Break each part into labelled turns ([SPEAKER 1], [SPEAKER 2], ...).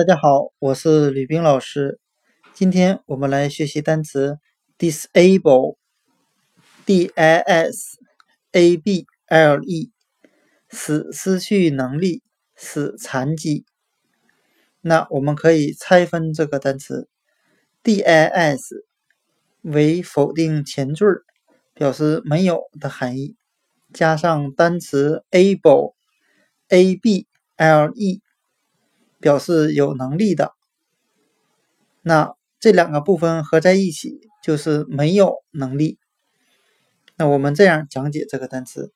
[SPEAKER 1] 大家好，我是吕冰老师。今天我们来学习单词 disable，d i s a b l e，使失去能力，使残疾。那我们可以拆分这个单词，d i s 为否定前缀，表示没有的含义，加上单词 able，a b l e。表示有能力的，那这两个部分合在一起就是没有能力。那我们这样讲解这个单词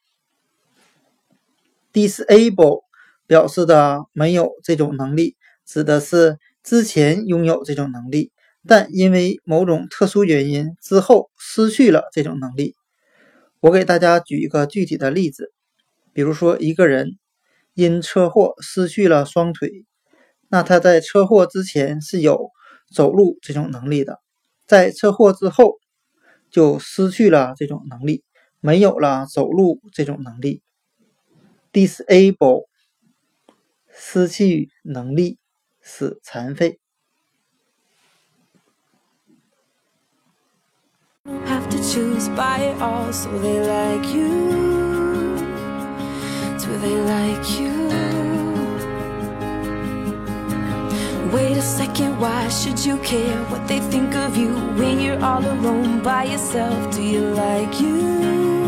[SPEAKER 1] ：disable 表示的没有这种能力，指的是之前拥有这种能力，但因为某种特殊原因之后失去了这种能力。我给大家举一个具体的例子，比如说一个人因车祸失去了双腿。那他在车祸之前是有走路这种能力的，在车祸之后就失去了这种能力，没有了走路这种能力。disable 失去能力，使残废。Wait a second, why should you care what they think of you when you're all alone by yourself? Do you like you?